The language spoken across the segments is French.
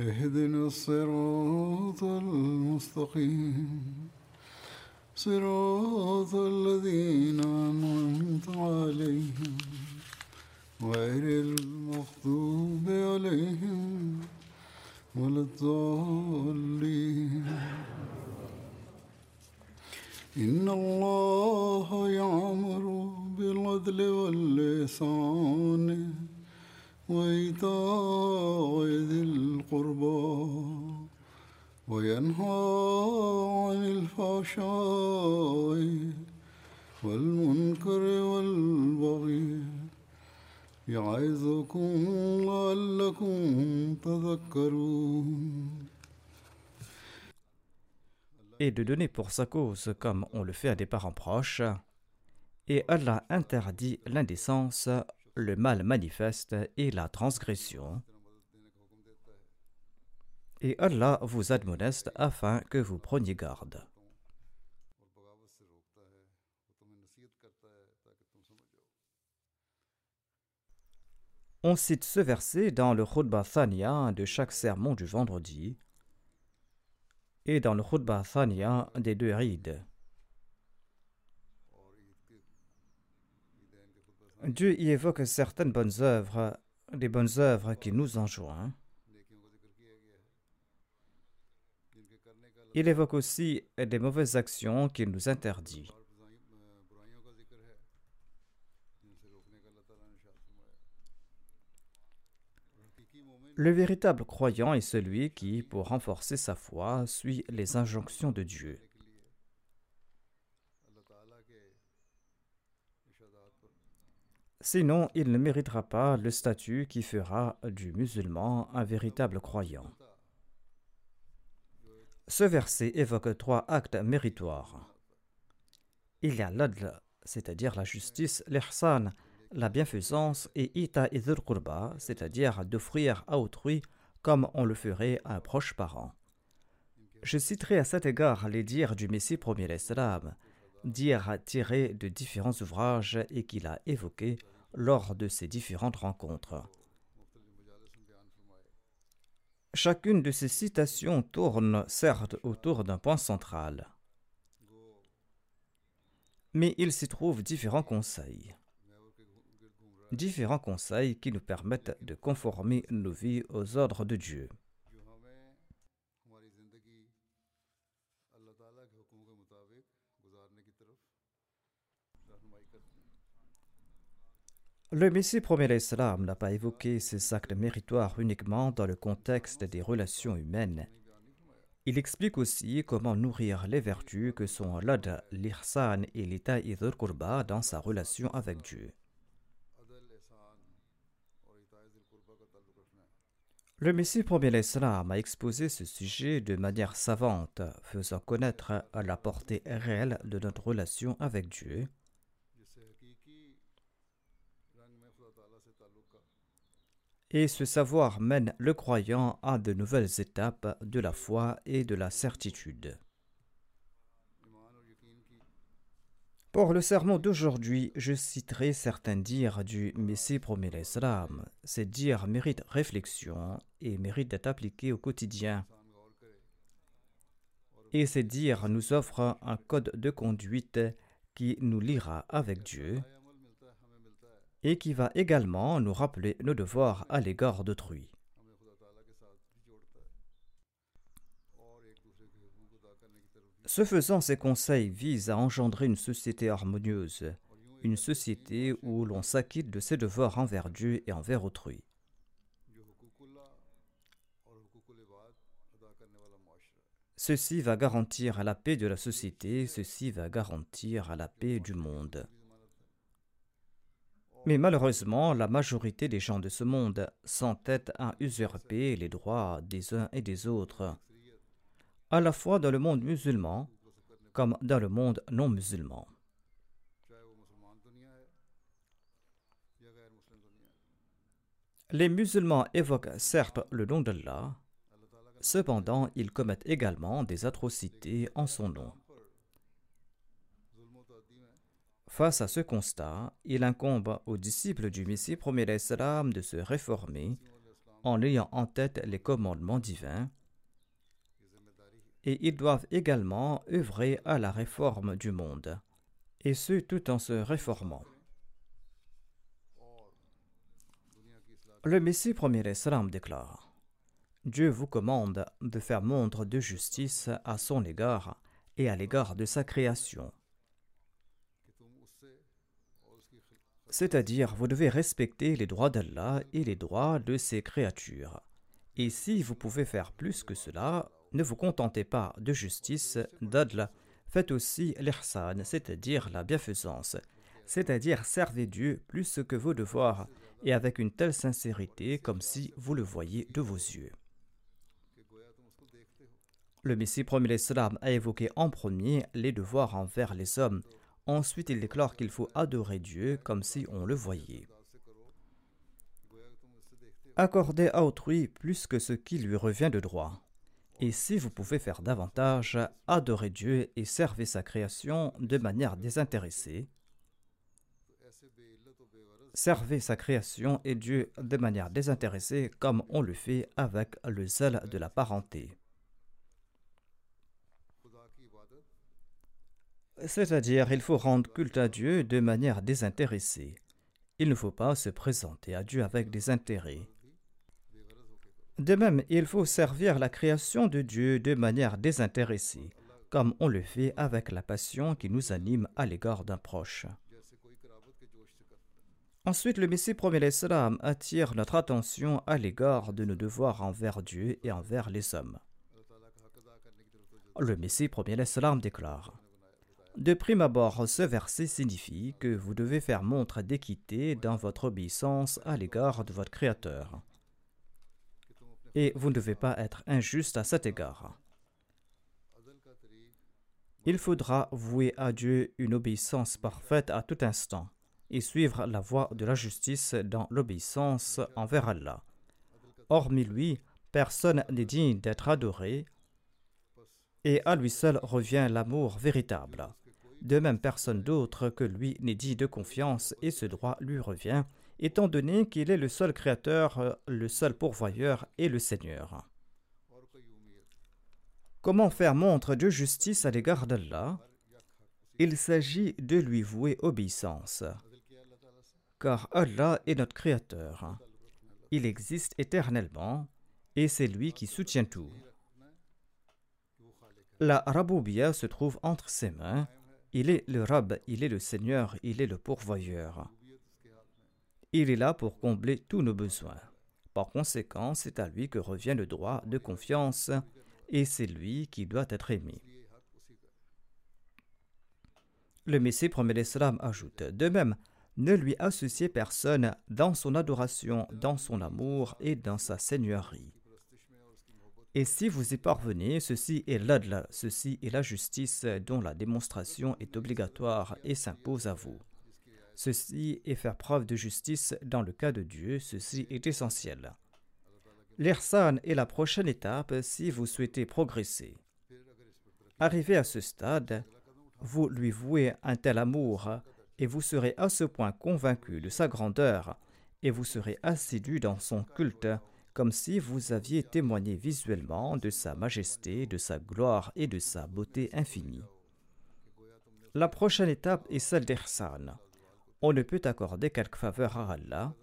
اهدنا الصراط المستقيم. صراط الذين أنعمت عليهم غير المغضوب عليهم ولا الضالين. إن الله يعمر بالعدل واللسان وإيتاء ذي القربى وينهى عن الفحشاء والمنكر والبغي يعظكم لعلكم تذكرون et de donner pour sa cause comme on le fait à des parents proches. Et Allah interdit l'indécence, le mal manifeste et la transgression. Et Allah vous admoneste afin que vous preniez garde. On cite ce verset dans le Khutbah Thaniya de chaque sermon du vendredi et dans le Khutbah Thaniya des deux rides. Dieu y évoque certaines bonnes œuvres, des bonnes œuvres qui nous enjoignent. Il évoque aussi des mauvaises actions qu'il nous interdit. Le véritable croyant est celui qui, pour renforcer sa foi, suit les injonctions de Dieu. Sinon, il ne méritera pas le statut qui fera du musulman un véritable croyant. Ce verset évoque trois actes méritoires. Il y a l'adl, c'est-à-dire la justice, l'ihsan, la bienfaisance, et ita qurba, c'est-à-dire d'offrir à autrui comme on le ferait à un proche parent. Je citerai à cet égard les dires du Messie premier l'Islam, dires tirés de différents ouvrages et qu'il a évoqués lors de ces différentes rencontres. Chacune de ces citations tourne certes autour d'un point central, mais il s'y trouve différents conseils. Différents conseils qui nous permettent de conformer nos vies aux ordres de Dieu. Le Messie l'Islam n'a pas évoqué ces actes méritoires uniquement dans le contexte des relations humaines. Il explique aussi comment nourrir les vertus que sont l'ad, l'irsan et l'état kurba dans sa relation avec Dieu. Le Messie promet l'Islam a exposé ce sujet de manière savante, faisant connaître la portée réelle de notre relation avec Dieu Et ce savoir mène le croyant à de nouvelles étapes de la foi et de la certitude. Pour le sermon d'aujourd'hui, je citerai certains dires du Messie promet l'Islam. Ces dires méritent réflexion et méritent d'être appliqués au quotidien. Et ces dires nous offrent un code de conduite qui nous liera avec Dieu et qui va également nous rappeler nos devoirs à l'égard d'autrui. Ce faisant, ces conseils visent à engendrer une société harmonieuse, une société où l'on s'acquitte de ses devoirs envers Dieu et envers autrui. Ceci va garantir la paix de la société, ceci va garantir la paix du monde. Mais malheureusement, la majorité des gens de ce monde s'entêtent à usurper les droits des uns et des autres, à la fois dans le monde musulman comme dans le monde non musulman. Les musulmans évoquent certes le nom d'Allah, cependant ils commettent également des atrocités en son nom. Face à ce constat, il incombe aux disciples du Messie premier de se réformer en ayant en tête les commandements divins et ils doivent également œuvrer à la réforme du monde, et ce tout en se réformant. Le Messie premier l'Islam déclare Dieu vous commande de faire montre de justice à son égard et à l'égard de sa création C'est-à-dire, vous devez respecter les droits d'Allah et les droits de ses créatures. Et si vous pouvez faire plus que cela, ne vous contentez pas de justice, d'adl, faites aussi l'ihsan, c'est-à-dire la bienfaisance, c'est-à-dire servez Dieu plus que vos devoirs, et avec une telle sincérité comme si vous le voyiez de vos yeux. Le Messie premier l'Islam a évoqué en premier les devoirs envers les hommes, Ensuite, il déclare qu'il faut adorer Dieu comme si on le voyait. Accordez à autrui plus que ce qui lui revient de droit. Et si vous pouvez faire davantage, adorez Dieu et servez sa création de manière désintéressée. Servez sa création et Dieu de manière désintéressée comme on le fait avec le zèle de la parenté. C'est-à-dire, il faut rendre culte à Dieu de manière désintéressée. Il ne faut pas se présenter à Dieu avec des intérêts. De même, il faut servir la création de Dieu de manière désintéressée, comme on le fait avec la passion qui nous anime à l'égard d'un proche. Ensuite, le Messie premier l'Islam attire notre attention à l'égard de nos devoirs envers Dieu et envers les hommes. Le Messie premier l'Islam déclare de prime abord, ce verset signifie que vous devez faire montre d'équité dans votre obéissance à l'égard de votre Créateur. Et vous ne devez pas être injuste à cet égard. Il faudra vouer à Dieu une obéissance parfaite à tout instant et suivre la voie de la justice dans l'obéissance envers Allah. Hormis lui, personne n'est digne d'être adoré et à lui seul revient l'amour véritable. De même, personne d'autre que lui n'est dit de confiance et ce droit lui revient, étant donné qu'il est le seul créateur, le seul pourvoyeur et le Seigneur. Comment faire montre de justice à l'égard d'Allah? Il s'agit de lui vouer obéissance. Car Allah est notre Créateur. Il existe éternellement et c'est lui qui soutient tout. La Raboubia se trouve entre ses mains il est le Rab, il est le Seigneur, il est le pourvoyeur. Il est là pour combler tous nos besoins. Par conséquent, c'est à lui que revient le droit de confiance et c'est lui qui doit être aimé. Le Messie promet l'Islam ajoute De même, ne lui associez personne dans son adoration, dans son amour et dans sa seigneurie. Et si vous y parvenez, ceci est l'adla, ceci est la justice dont la démonstration est obligatoire et s'impose à vous. Ceci est faire preuve de justice dans le cas de Dieu, ceci est essentiel. L'Irsan est la prochaine étape si vous souhaitez progresser. Arrivé à ce stade, vous lui vouez un tel amour et vous serez à ce point convaincu de sa grandeur et vous serez assidu dans son culte comme si vous aviez témoigné visuellement de sa majesté, de sa gloire et de sa beauté infinie. La prochaine étape est celle d'Ihsan. On ne peut accorder quelque faveur à Allah.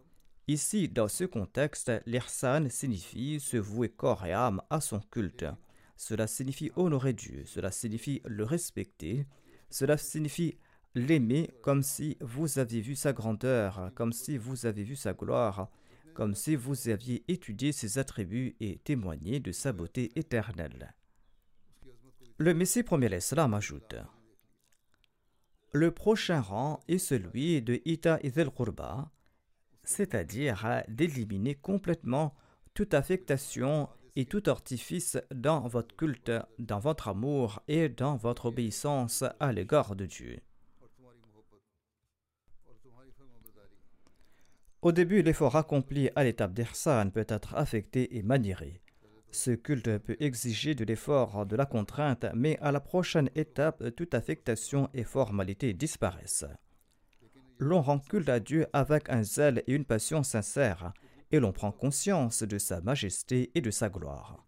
Ici, dans ce contexte, l'Ihsan signifie se vouer corps et âme à son culte, cela signifie honorer Dieu, cela signifie le respecter, cela signifie l'aimer comme si vous aviez vu sa grandeur, comme si vous aviez vu sa gloire, comme si vous aviez étudié ses attributs et témoigné de sa beauté éternelle. Le Messie premier l'Islam ajoute Le prochain rang est celui de Ita Idel Qurba, c'est-à-dire d'éliminer complètement toute affectation et tout artifice dans votre culte, dans votre amour et dans votre obéissance à l'égard de Dieu. Au début, l'effort accompli à l'étape d'Irsan peut être affecté et maniéré. Ce culte peut exiger de l'effort, de la contrainte, mais à la prochaine étape, toute affectation et formalité disparaissent. L'on rend culte à Dieu avec un zèle et une passion sincères, et l'on prend conscience de sa majesté et de sa gloire.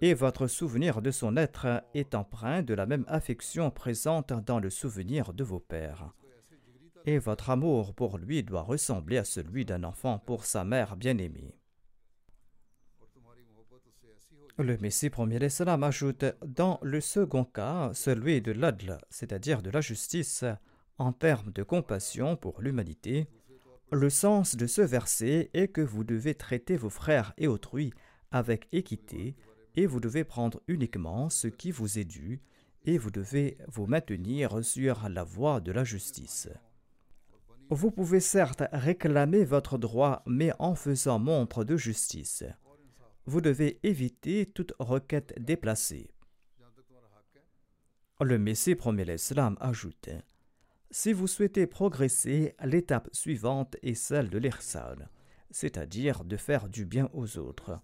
Et votre souvenir de son être est empreint de la même affection présente dans le souvenir de vos pères. Et votre amour pour lui doit ressembler à celui d'un enfant pour sa mère bien-aimée. Le Messie premier l'Islam ajoute Dans le second cas, celui de l'adl, c'est-à-dire de la justice, en termes de compassion pour l'humanité, le sens de ce verset est que vous devez traiter vos frères et autrui avec équité et vous devez prendre uniquement ce qui vous est dû et vous devez vous maintenir sur la voie de la justice. Vous pouvez certes réclamer votre droit, mais en faisant montre de justice. Vous devez éviter toute requête déplacée. Le Messie promet l'Islam ajoute si vous souhaitez progresser, l'étape suivante est celle de l'Irsal, c'est-à-dire de faire du bien aux autres.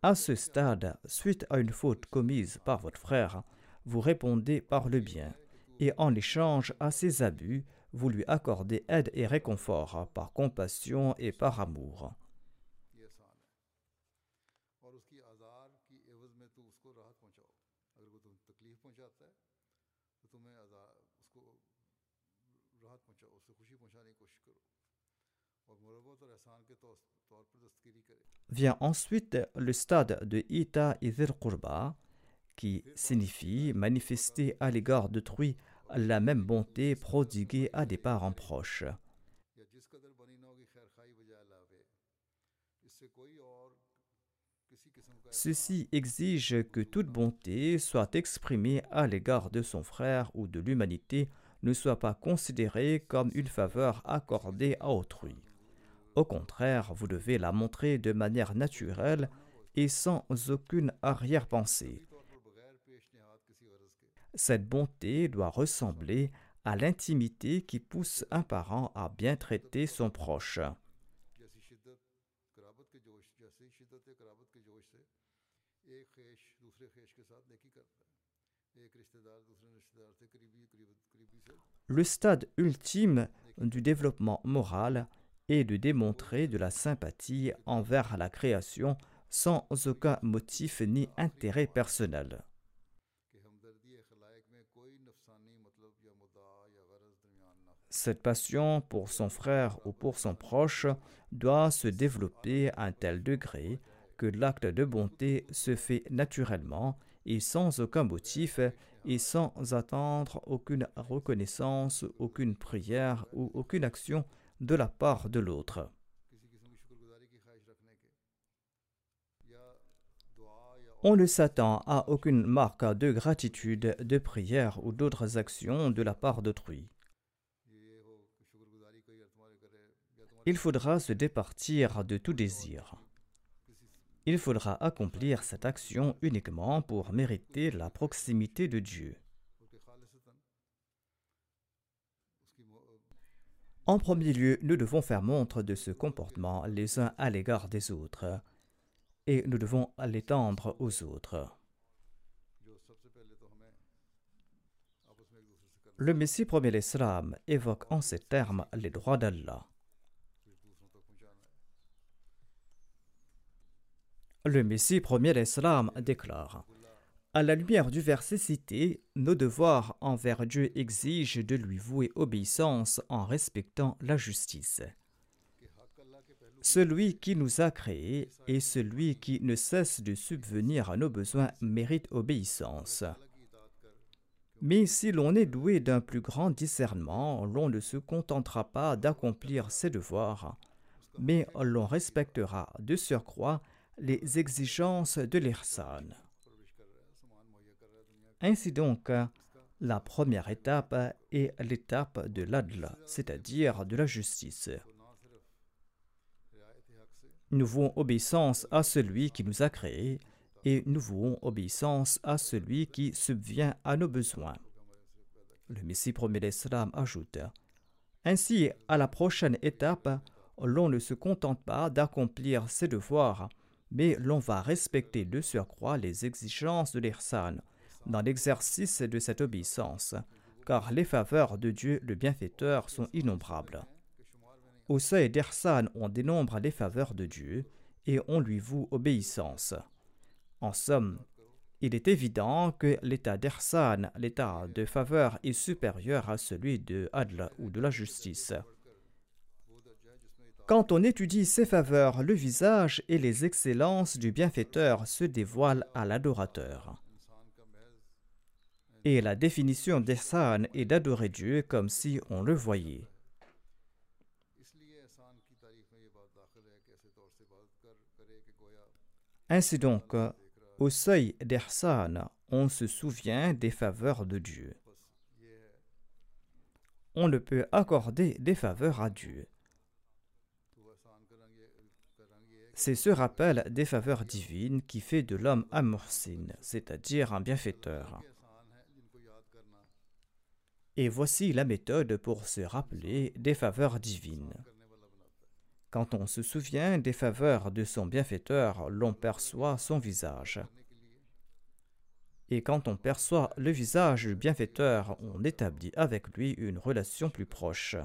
À ce stade, suite à une faute commise par votre frère, vous répondez par le bien, et en échange à ses abus, vous lui accordez aide et réconfort par compassion et par amour. Vient ensuite le stade de Ita Idhir Qurba, qui signifie manifester à l'égard d'autrui la même bonté prodiguée à des parents proches. Ceci exige que toute bonté soit exprimée à l'égard de son frère ou de l'humanité ne soit pas considérée comme une faveur accordée à autrui. Au contraire, vous devez la montrer de manière naturelle et sans aucune arrière-pensée. Cette bonté doit ressembler à l'intimité qui pousse un parent à bien traiter son proche. Le stade ultime du développement moral est de démontrer de la sympathie envers la création sans aucun motif ni intérêt personnel. Cette passion pour son frère ou pour son proche doit se développer à un tel degré que l'acte de bonté se fait naturellement et sans aucun motif et sans attendre aucune reconnaissance, aucune prière ou aucune action de la part de l'autre. On ne s'attend à aucune marque de gratitude, de prière ou d'autres actions de la part d'autrui. Il faudra se départir de tout désir. Il faudra accomplir cette action uniquement pour mériter la proximité de Dieu. En premier lieu, nous devons faire montre de ce comportement les uns à l'égard des autres, et nous devons l'étendre aux autres. Le Messie premier l'Islam évoque en ces termes les droits d'Allah. Le Messie premier l'Islam déclare à la lumière du verset cité, nos devoirs envers Dieu exigent de lui vouer obéissance en respectant la justice. Celui qui nous a créés et celui qui ne cesse de subvenir à nos besoins mérite obéissance. Mais si l'on est doué d'un plus grand discernement, l'on ne se contentera pas d'accomplir ses devoirs, mais l'on respectera de surcroît les exigences de l'Irsan. Ainsi donc, la première étape est l'étape de l'adl, c'est-à-dire de la justice. Nous vouons obéissance à celui qui nous a créés et nous vouons obéissance à celui qui subvient à nos besoins. Le Messie promet l'Islam ajoute Ainsi, à la prochaine étape, l'on ne se contente pas d'accomplir ses devoirs, mais l'on va respecter de surcroît les exigences de l'Irsan dans l'exercice de cette obéissance, car les faveurs de Dieu le bienfaiteur sont innombrables. Au seuil d'Ersan, on dénombre les faveurs de Dieu et on lui voue obéissance. En somme, il est évident que l'état d'Ersan, l'état de faveur, est supérieur à celui de Adl ou de la justice. Quand on étudie ces faveurs, le visage et les excellences du bienfaiteur se dévoilent à l'adorateur. Et la définition d'Ersan est d'adorer Dieu comme si on le voyait. Ainsi donc, au seuil d'Ersan, on se souvient des faveurs de Dieu. On ne peut accorder des faveurs à Dieu. C'est ce rappel des faveurs divines qui fait de l'homme un morsin, c'est-à-dire un bienfaiteur. Et voici la méthode pour se rappeler des faveurs divines. Quand on se souvient des faveurs de son bienfaiteur, l'on perçoit son visage. Et quand on perçoit le visage du bienfaiteur, on établit avec lui une relation plus proche.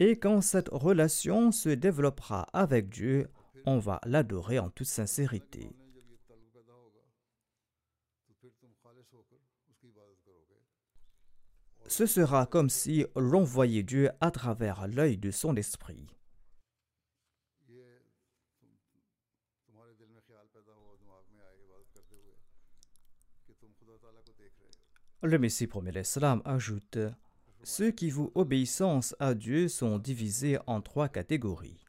Et quand cette relation se développera avec Dieu, on va l'adorer en toute sincérité. Ce sera comme si l'on voyait Dieu à travers l'œil de son esprit. Le Messie promet l'Islam ajoute Ceux qui vous obéissance à Dieu sont divisés en trois catégories.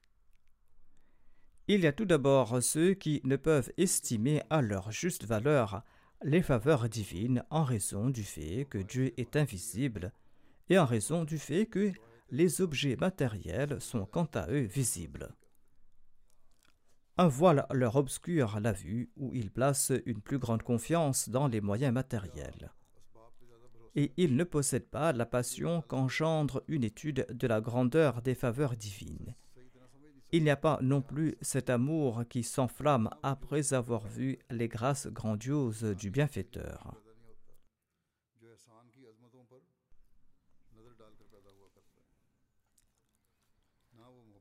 Il y a tout d'abord ceux qui ne peuvent estimer à leur juste valeur les faveurs divines en raison du fait que Dieu est invisible et en raison du fait que les objets matériels sont quant à eux visibles. Un voile leur obscure la vue où ils placent une plus grande confiance dans les moyens matériels. Et ils ne possèdent pas la passion qu'engendre une étude de la grandeur des faveurs divines. Il n'y a pas non plus cet amour qui s'enflamme après avoir vu les grâces grandioses du bienfaiteur.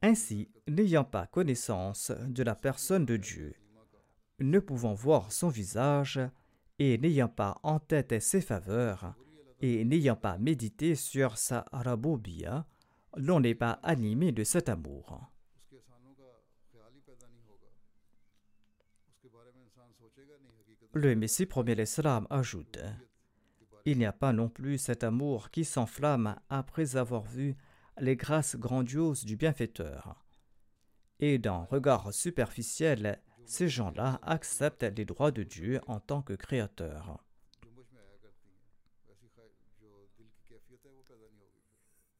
Ainsi, n'ayant pas connaissance de la personne de Dieu, ne pouvant voir son visage, et n'ayant pas en tête ses faveurs, et n'ayant pas médité sur sa rabobia, l'on n'est pas animé de cet amour. Le Messie premier l'Islam ajoute Il n'y a pas non plus cet amour qui s'enflamme après avoir vu les grâces grandioses du bienfaiteur. Et d'un regard superficiel, ces gens-là acceptent les droits de Dieu en tant que créateur.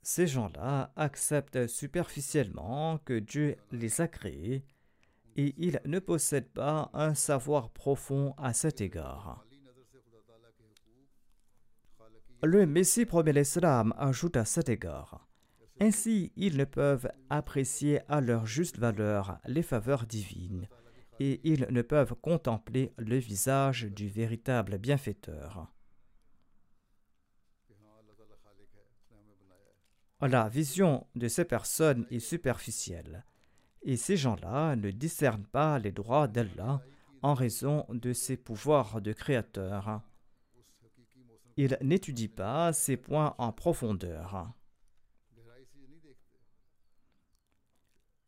Ces gens-là acceptent superficiellement que Dieu les a créés et ils ne possèdent pas un savoir profond à cet égard. Le Messie promet l'Islam ajoute à cet égard. Ainsi, ils ne peuvent apprécier à leur juste valeur les faveurs divines, et ils ne peuvent contempler le visage du véritable bienfaiteur. La vision de ces personnes est superficielle. Et ces gens-là ne discernent pas les droits d'Allah en raison de ses pouvoirs de créateur. Il n'étudie pas ces points en profondeur.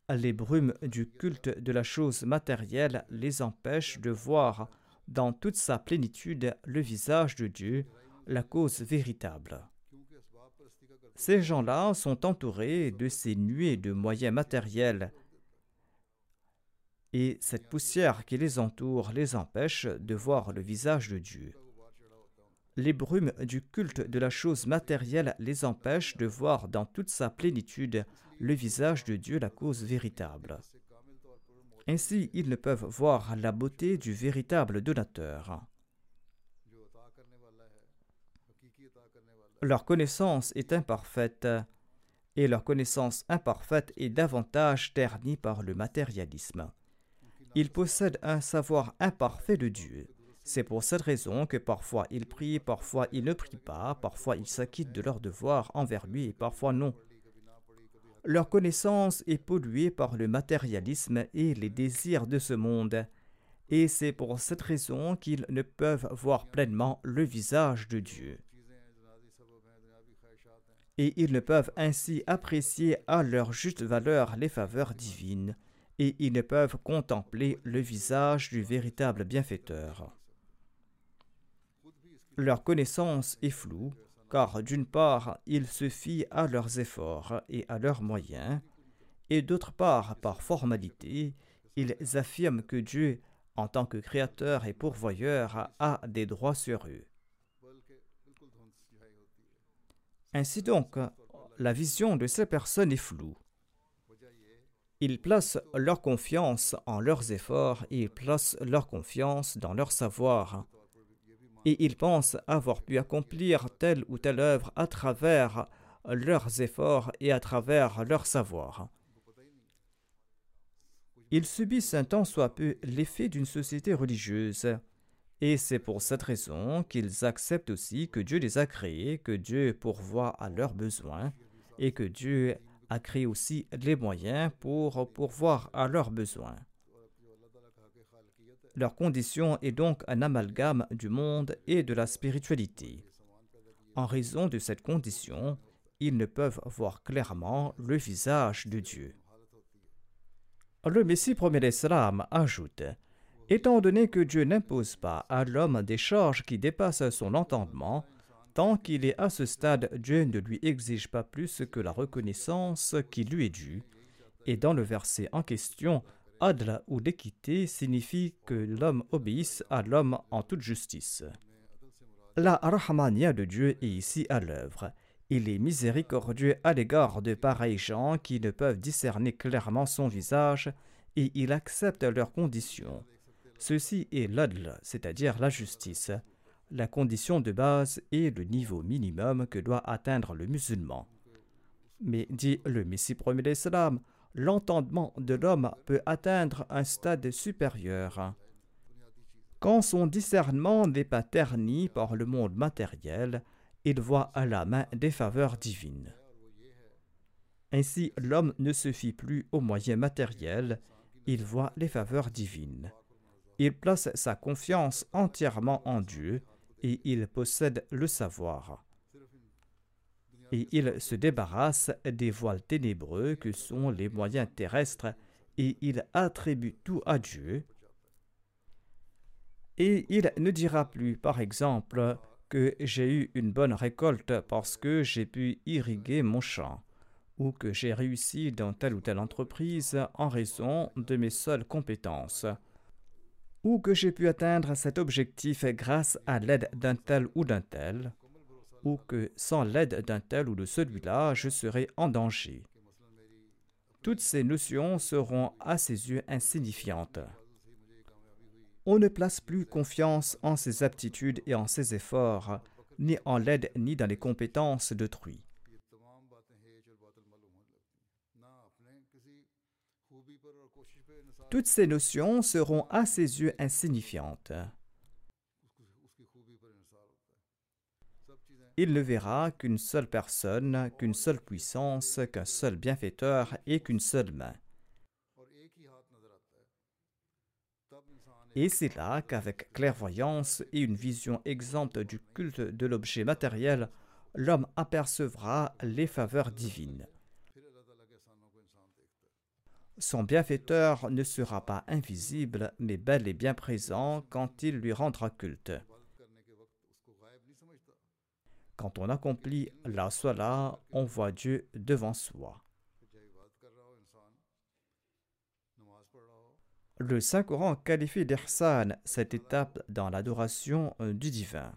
Les brumes du culte de la chose matérielle les empêchent de voir dans toute sa plénitude le visage de Dieu, la cause véritable. Ces gens-là sont entourés de ces nuées de moyens matériels et cette poussière qui les entoure les empêche de voir le visage de Dieu. Les brumes du culte de la chose matérielle les empêchent de voir dans toute sa plénitude le visage de Dieu, la cause véritable. Ainsi, ils ne peuvent voir la beauté du véritable donateur. Leur connaissance est imparfaite et leur connaissance imparfaite est davantage ternie par le matérialisme. Ils possèdent un savoir imparfait de Dieu. C'est pour cette raison que parfois ils prient, parfois ils ne prient pas, parfois ils s'acquittent de leurs devoirs envers lui et parfois non. Leur connaissance est polluée par le matérialisme et les désirs de ce monde, et c'est pour cette raison qu'ils ne peuvent voir pleinement le visage de Dieu. Et ils ne peuvent ainsi apprécier à leur juste valeur les faveurs divines, et ils ne peuvent contempler le visage du véritable bienfaiteur. Leur connaissance est floue, car d'une part, ils se fient à leurs efforts et à leurs moyens, et d'autre part, par formalité, ils affirment que Dieu, en tant que créateur et pourvoyeur, a des droits sur eux. Ainsi donc, la vision de ces personnes est floue. Ils placent leur confiance en leurs efforts et ils placent leur confiance dans leur savoir. Et ils pensent avoir pu accomplir telle ou telle œuvre à travers leurs efforts et à travers leur savoir. Ils subissent un tant soit peu l'effet d'une société religieuse. Et c'est pour cette raison qu'ils acceptent aussi que Dieu les a créés, que Dieu pourvoit à leurs besoins et que Dieu a créé aussi les moyens pour pourvoir à leurs besoins. Leur condition est donc un amalgame du monde et de la spiritualité. En raison de cette condition, ils ne peuvent voir clairement le visage de Dieu. Le Messie premier l'Islam ajoute Étant donné que Dieu n'impose pas à l'homme des charges qui dépassent son entendement, Tant qu'il est à ce stade, Dieu ne lui exige pas plus que la reconnaissance qui lui est due. Et dans le verset en question, Adla ou l'équité signifie que l'homme obéisse à l'homme en toute justice. La Rahmania de Dieu est ici à l'œuvre. Il est miséricordieux à l'égard de pareils gens qui ne peuvent discerner clairement son visage et il accepte leurs conditions. Ceci est l'adl, c'est-à-dire la justice la condition de base est le niveau minimum que doit atteindre le musulman. Mais, dit le Messie premier d'Islam, l'entendement de l'homme peut atteindre un stade supérieur. Quand son discernement n'est pas terni par le monde matériel, il voit à la main des faveurs divines. Ainsi, l'homme ne se fie plus aux moyens matériels, il voit les faveurs divines. Il place sa confiance entièrement en Dieu et il possède le savoir. Et il se débarrasse des voiles ténébreux que sont les moyens terrestres et il attribue tout à Dieu. Et il ne dira plus, par exemple, que j'ai eu une bonne récolte parce que j'ai pu irriguer mon champ, ou que j'ai réussi dans telle ou telle entreprise en raison de mes seules compétences ou que j'ai pu atteindre cet objectif grâce à l'aide d'un tel ou d'un tel, ou que sans l'aide d'un tel ou de celui-là, je serais en danger. Toutes ces notions seront à ses yeux insignifiantes. On ne place plus confiance en ses aptitudes et en ses efforts, ni en l'aide ni dans les compétences d'autrui. Toutes ces notions seront à ses yeux insignifiantes. Il ne verra qu'une seule personne, qu'une seule puissance, qu'un seul bienfaiteur et qu'une seule main. Et c'est là qu'avec clairvoyance et une vision exempte du culte de l'objet matériel, l'homme apercevra les faveurs divines. Son bienfaiteur ne sera pas invisible, mais bel et bien présent quand il lui rendra culte. Quand on accomplit la sola, on voit Dieu devant soi. Le Saint-Coran qualifie d'Ihsan cette étape dans l'adoration du divin.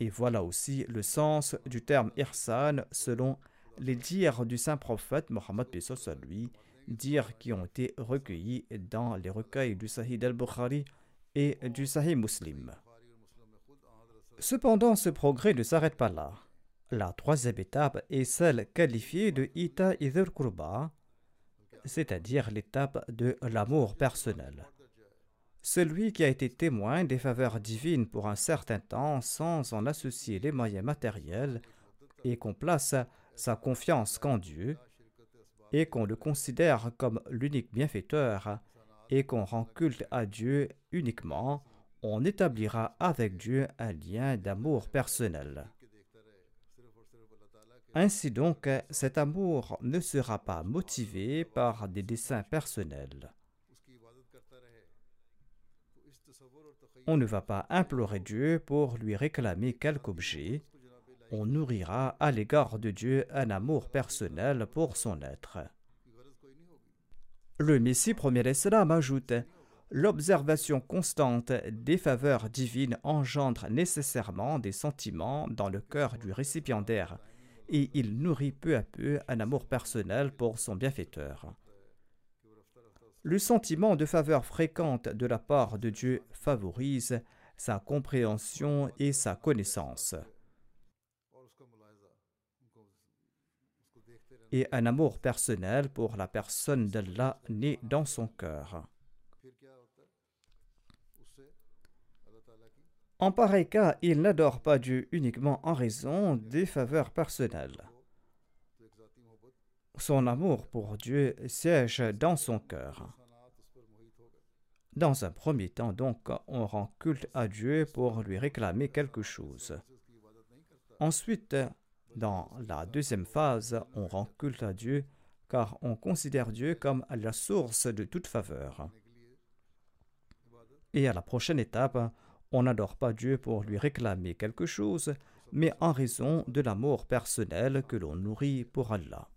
Et voilà aussi le sens du terme ihsan selon les dires du saint prophète Mohammed à lui, dires qui ont été recueillis dans les recueils du Sahih al-Bukhari et du Sahih Muslim. Cependant, ce progrès ne s'arrête pas là. La troisième étape est celle qualifiée de Ita Idhur Kurba, c'est-à-dire l'étape de l'amour personnel. Celui qui a été témoin des faveurs divines pour un certain temps sans en associer les moyens matériels et qu'on place sa confiance qu'en Dieu et qu'on le considère comme l'unique bienfaiteur et qu'on rend culte à Dieu uniquement, on établira avec Dieu un lien d'amour personnel. Ainsi donc, cet amour ne sera pas motivé par des desseins personnels. On ne va pas implorer Dieu pour lui réclamer quelque objet. On nourrira à l'égard de Dieu un amour personnel pour son être. Le Messie premier Islam ajoute L'observation constante des faveurs divines engendre nécessairement des sentiments dans le cœur du récipiendaire et il nourrit peu à peu un amour personnel pour son bienfaiteur. Le sentiment de faveur fréquente de la part de Dieu favorise sa compréhension et sa connaissance. Et un amour personnel pour la personne d'Allah naît dans son cœur. En pareil cas, il n'adore pas Dieu uniquement en raison des faveurs personnelles. Son amour pour Dieu siège dans son cœur. Dans un premier temps, donc, on rend culte à Dieu pour lui réclamer quelque chose. Ensuite, dans la deuxième phase, on rend culte à Dieu car on considère Dieu comme la source de toute faveur. Et à la prochaine étape, on n'adore pas Dieu pour lui réclamer quelque chose, mais en raison de l'amour personnel que l'on nourrit pour Allah.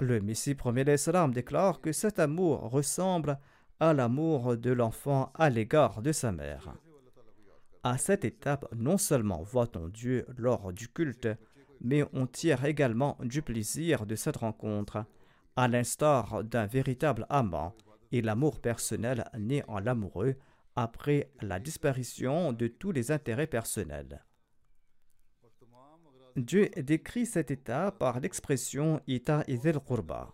Le Messie premier l'Islam déclare que cet amour ressemble à l'amour de l'enfant à l'égard de sa mère. À cette étape, non seulement voit-on Dieu lors du culte, mais on tire également du plaisir de cette rencontre, à l'instar d'un véritable amant, et l'amour personnel naît en l'amoureux après la disparition de tous les intérêts personnels. Dieu décrit cet état par l'expression Ita izil qurba.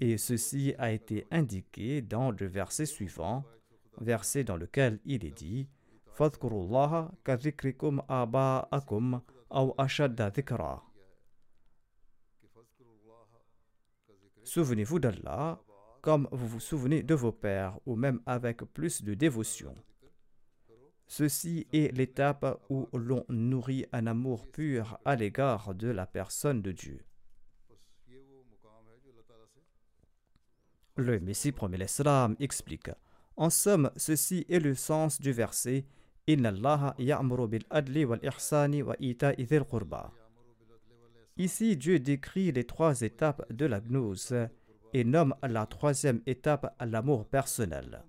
Et ceci a été indiqué dans le verset suivant, verset dans lequel il est dit Souvenez-vous d'Allah comme vous vous souvenez de vos pères, ou même avec plus de dévotion. Ceci est l'étape où l'on nourrit un amour pur à l'égard de la personne de Dieu. Le Messie premier l'Islam explique En somme, ceci est le sens du verset Inna Allah bil adli wal ihsani wa qurba. Ici, Dieu décrit les trois étapes de la gnose et nomme la troisième étape l'amour personnel.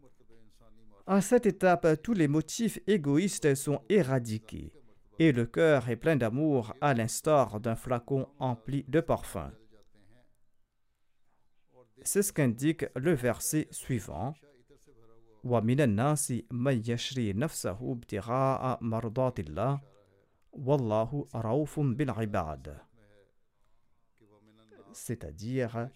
À cette étape, tous les motifs égoïstes sont éradiqués et le cœur est plein d'amour à l'instar d'un flacon empli de parfum. C'est ce qu'indique le verset suivant. C'est-à-dire,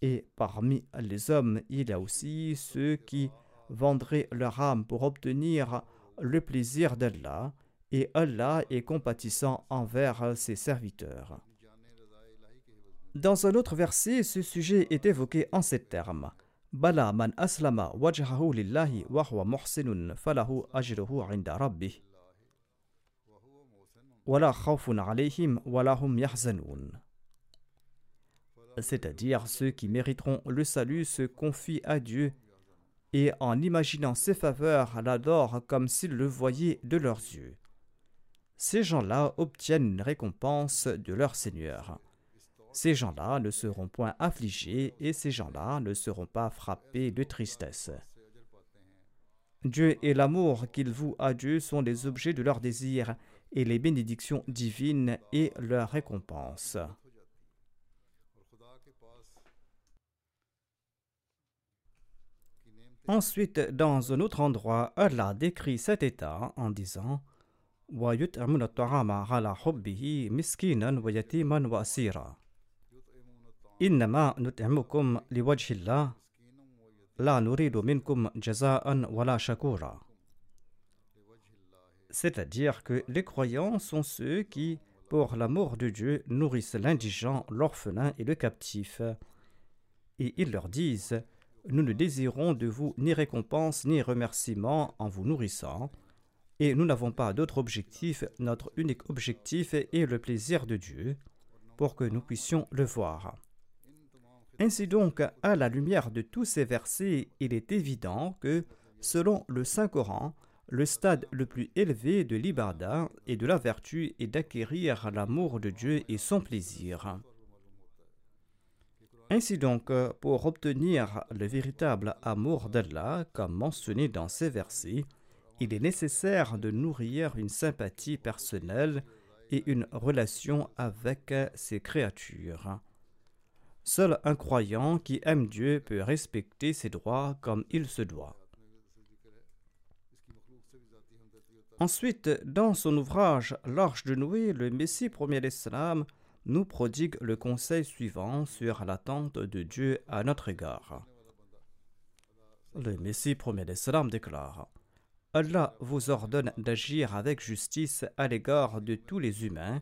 et parmi les hommes, il y a aussi ceux qui vendraient leur âme pour obtenir le plaisir d'Allah, et Allah est compatissant envers ses serviteurs. Dans un autre verset, ce sujet est évoqué en ces termes. C'est-à-dire ceux qui mériteront le salut se confient à Dieu et en imaginant ses faveurs l'adorent comme s'ils le voyaient de leurs yeux. Ces gens-là obtiennent une récompense de leur Seigneur. Ces gens-là ne seront point affligés et ces gens-là ne seront pas frappés de tristesse. Dieu et l'amour qu'ils vouent à Dieu sont les objets de leur désir et les bénédictions divines et leur récompense. Ensuite, dans un autre endroit, Allah décrit cet état en disant وَيُطْعِمُونَ الطَّعَامَ عَلَى حُبِّهِ مِسْكِينًا وَيَتِيمًا وَأَسِيرًا إنما نطعمكم لوجه الله لا نريد منكم جزاء ولا شكورا C'est-à-dire que les croyants sont ceux qui, pour l'amour de Dieu, nourrissent l'indigent, l'orphelin et le captif. Et ils leur disent nous ne désirons de vous ni récompense ni remerciement en vous nourrissant, et nous n'avons pas d'autre objectif, notre unique objectif est le plaisir de Dieu, pour que nous puissions le voir. Ainsi donc, à la lumière de tous ces versets, il est évident que, selon le Saint-Coran, le stade le plus élevé de l'ibada et de la vertu est d'acquérir l'amour de Dieu et son plaisir. Ainsi donc, pour obtenir le véritable amour d'Allah, comme mentionné dans ces versets, il est nécessaire de nourrir une sympathie personnelle et une relation avec ses créatures. Seul un croyant qui aime Dieu peut respecter ses droits comme il se doit. Ensuite, dans son ouvrage L'Arche de Noé, le Messie premier l'Islam nous prodigue le conseil suivant sur l'attente de Dieu à notre égard. Le Messie premier l'Islam déclare Allah vous ordonne d'agir avec justice à l'égard de tous les humains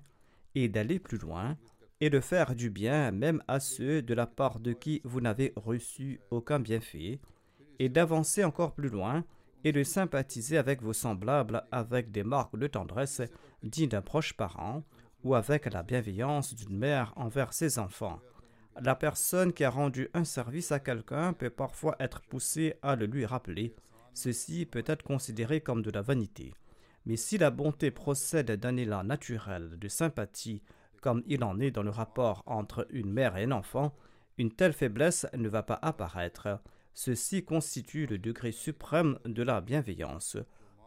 et d'aller plus loin et de faire du bien même à ceux de la part de qui vous n'avez reçu aucun bienfait, et d'avancer encore plus loin et de sympathiser avec vos semblables avec des marques de tendresse dignes d'un proche parent ou avec la bienveillance d'une mère envers ses enfants. La personne qui a rendu un service à quelqu'un peut parfois être poussée à le lui rappeler. Ceci peut être considéré comme de la vanité. Mais si la bonté procède d'un élan naturel de sympathie comme il en est dans le rapport entre une mère et un enfant, une telle faiblesse ne va pas apparaître. Ceci constitue le degré suprême de la bienveillance.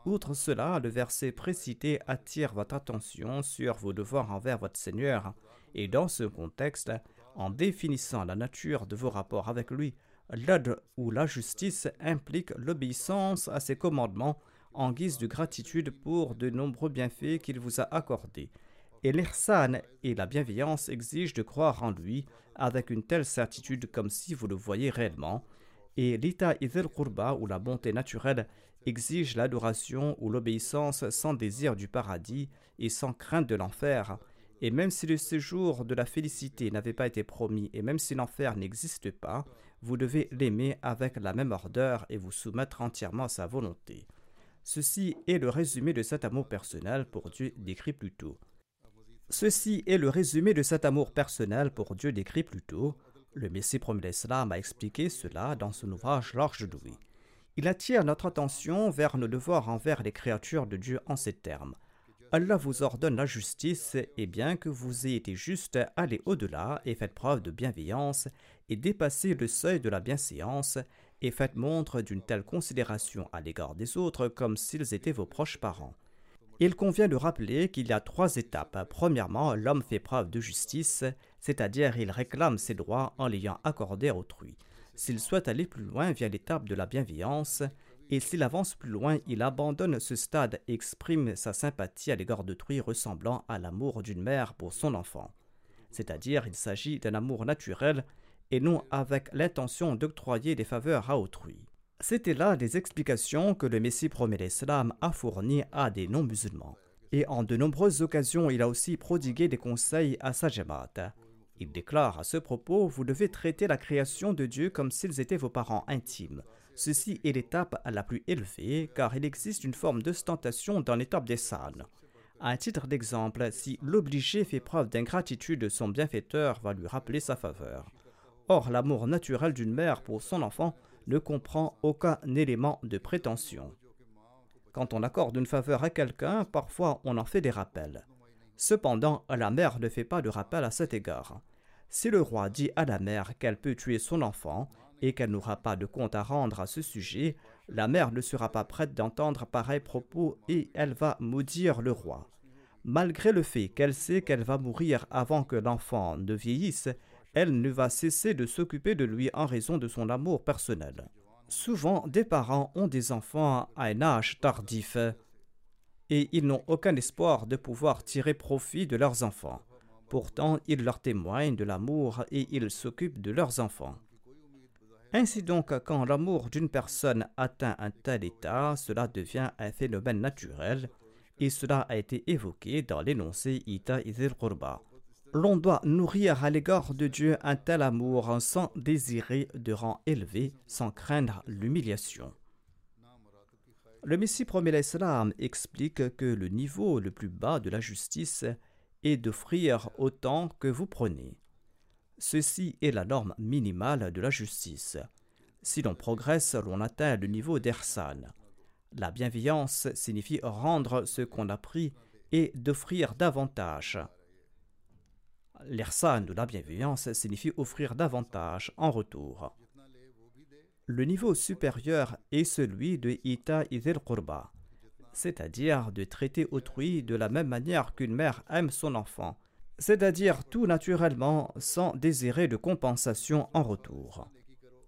Outre cela, le verset précité attire votre attention sur vos devoirs envers votre Seigneur, et dans ce contexte, en définissant la nature de vos rapports avec lui, l'aide ou la justice implique l'obéissance à ses commandements en guise de gratitude pour de nombreux bienfaits qu'il vous a accordés. Et l'ihsan et la bienveillance exigent de croire en lui avec une telle certitude comme si vous le voyez réellement. Et l'ita idil qurba ou la bonté naturelle exige l'adoration ou l'obéissance sans désir du paradis et sans crainte de l'enfer. Et même si le séjour de la félicité n'avait pas été promis et même si l'enfer n'existe pas, vous devez l'aimer avec la même ardeur et vous soumettre entièrement à sa volonté. Ceci est le résumé de cet amour personnel pour Dieu décrit plus tôt. Ceci est le résumé de cet amour personnel pour Dieu décrit plus tôt. Le Messie promet l'Islam a expliqué cela dans son ouvrage L'Arche de Louis. Il attire notre attention vers nos devoirs envers les créatures de Dieu en ces termes. Allah vous ordonne la justice, et bien que vous ayez été juste, allez au-delà et faites preuve de bienveillance et dépassez le seuil de la bienséance et faites montre d'une telle considération à l'égard des autres comme s'ils étaient vos proches parents. Il convient de rappeler qu'il y a trois étapes. Premièrement, l'homme fait preuve de justice, c'est-à-dire il réclame ses droits en l'ayant accordé à autrui. S'il souhaite aller plus loin via l'étape de la bienveillance, et s'il avance plus loin, il abandonne ce stade et exprime sa sympathie à l'égard d'autrui ressemblant à l'amour d'une mère pour son enfant. C'est-à-dire il s'agit d'un amour naturel et non avec l'intention d'octroyer des faveurs à autrui. C'était là des explications que le Messie promet l'Islam a fournies à des non-musulmans. Et en de nombreuses occasions, il a aussi prodigué des conseils à sa jamaat. Il déclare à ce propos, vous devez traiter la création de Dieu comme s'ils étaient vos parents intimes. Ceci est l'étape la plus élevée, car il existe une forme d'ostentation dans l'étape des sânes. À titre d'exemple, si l'obligé fait preuve d'ingratitude, son bienfaiteur va lui rappeler sa faveur. Or, l'amour naturel d'une mère pour son enfant ne comprend aucun élément de prétention. Quand on accorde une faveur à quelqu'un, parfois on en fait des rappels. Cependant, la mère ne fait pas de rappel à cet égard. Si le roi dit à la mère qu'elle peut tuer son enfant et qu'elle n'aura pas de compte à rendre à ce sujet, la mère ne sera pas prête d'entendre pareils propos et elle va maudire le roi. Malgré le fait qu'elle sait qu'elle va mourir avant que l'enfant ne vieillisse, elle ne va cesser de s'occuper de lui en raison de son amour personnel. Souvent, des parents ont des enfants à un âge tardif et ils n'ont aucun espoir de pouvoir tirer profit de leurs enfants. Pourtant, ils leur témoignent de l'amour et ils s'occupent de leurs enfants. Ainsi donc, quand l'amour d'une personne atteint un tel état, cela devient un phénomène naturel, et cela a été évoqué dans l'énoncé Ita Izir Qurba l'on doit nourrir à l'égard de Dieu un tel amour sans désirer de rang élevé, sans craindre l'humiliation. Le Messie premier l'Islam explique que le niveau le plus bas de la justice est d'offrir autant que vous prenez. Ceci est la norme minimale de la justice. Si l'on progresse, l'on atteint le niveau d'Ersan. La bienveillance signifie rendre ce qu'on a pris et d'offrir davantage. L'irsan de la bienveillance signifie offrir davantage en retour. Le niveau supérieur est celui de Ita Idil Qurba, c'est-à-dire de traiter autrui de la même manière qu'une mère aime son enfant, c'est-à-dire tout naturellement sans désirer de compensation en retour.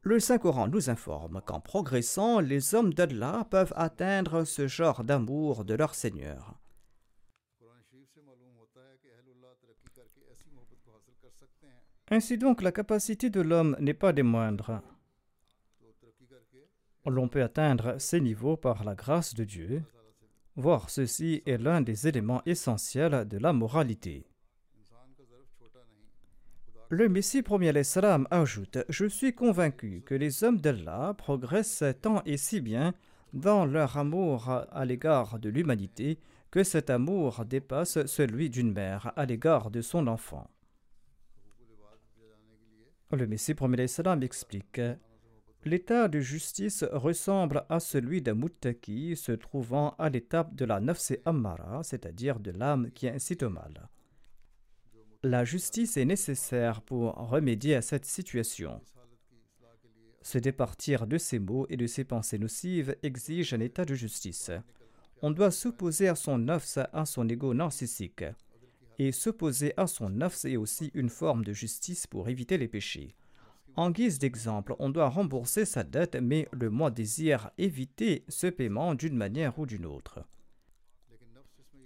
Le Saint-Coran nous informe qu'en progressant, les hommes d'Allah peuvent atteindre ce genre d'amour de leur Seigneur. Ainsi donc, la capacité de l'homme n'est pas des moindres. L'on peut atteindre ces niveaux par la grâce de Dieu, voire ceci est l'un des éléments essentiels de la moralité. Le Messie premier l'Islam ajoute Je suis convaincu que les hommes d'Allah progressent tant et si bien dans leur amour à l'égard de l'humanité que cet amour dépasse celui d'une mère à l'égard de son enfant. Le Messie premier salam explique L'état de justice ressemble à celui d'un muttaki se trouvant à l'étape de la nafse ammara, c'est-à-dire de l'âme qui incite au mal. La justice est nécessaire pour remédier à cette situation. Se départir de ces mots et de ces pensées nocives exige un état de justice. On doit s'opposer à son nafs, à son ego narcissique et s'opposer à son nafs est aussi une forme de justice pour éviter les péchés. En guise d'exemple, on doit rembourser sa dette, mais le moi désire éviter ce paiement d'une manière ou d'une autre.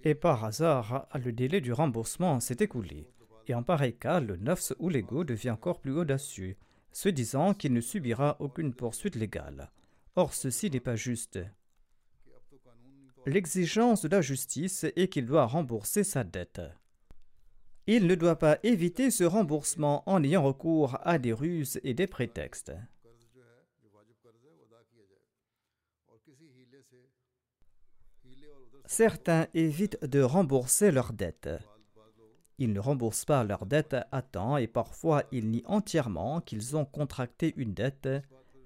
Et par hasard, le délai du remboursement s'est écoulé. Et en pareil cas, le nafs ou l'ego devient encore plus audacieux, se disant qu'il ne subira aucune poursuite légale. Or, ceci n'est pas juste. L'exigence de la justice est qu'il doit rembourser sa dette. Il ne doit pas éviter ce remboursement en ayant recours à des ruses et des prétextes. Certains évitent de rembourser leurs dettes. Ils ne remboursent pas leurs dettes à temps et parfois ils nient entièrement qu'ils ont contracté une dette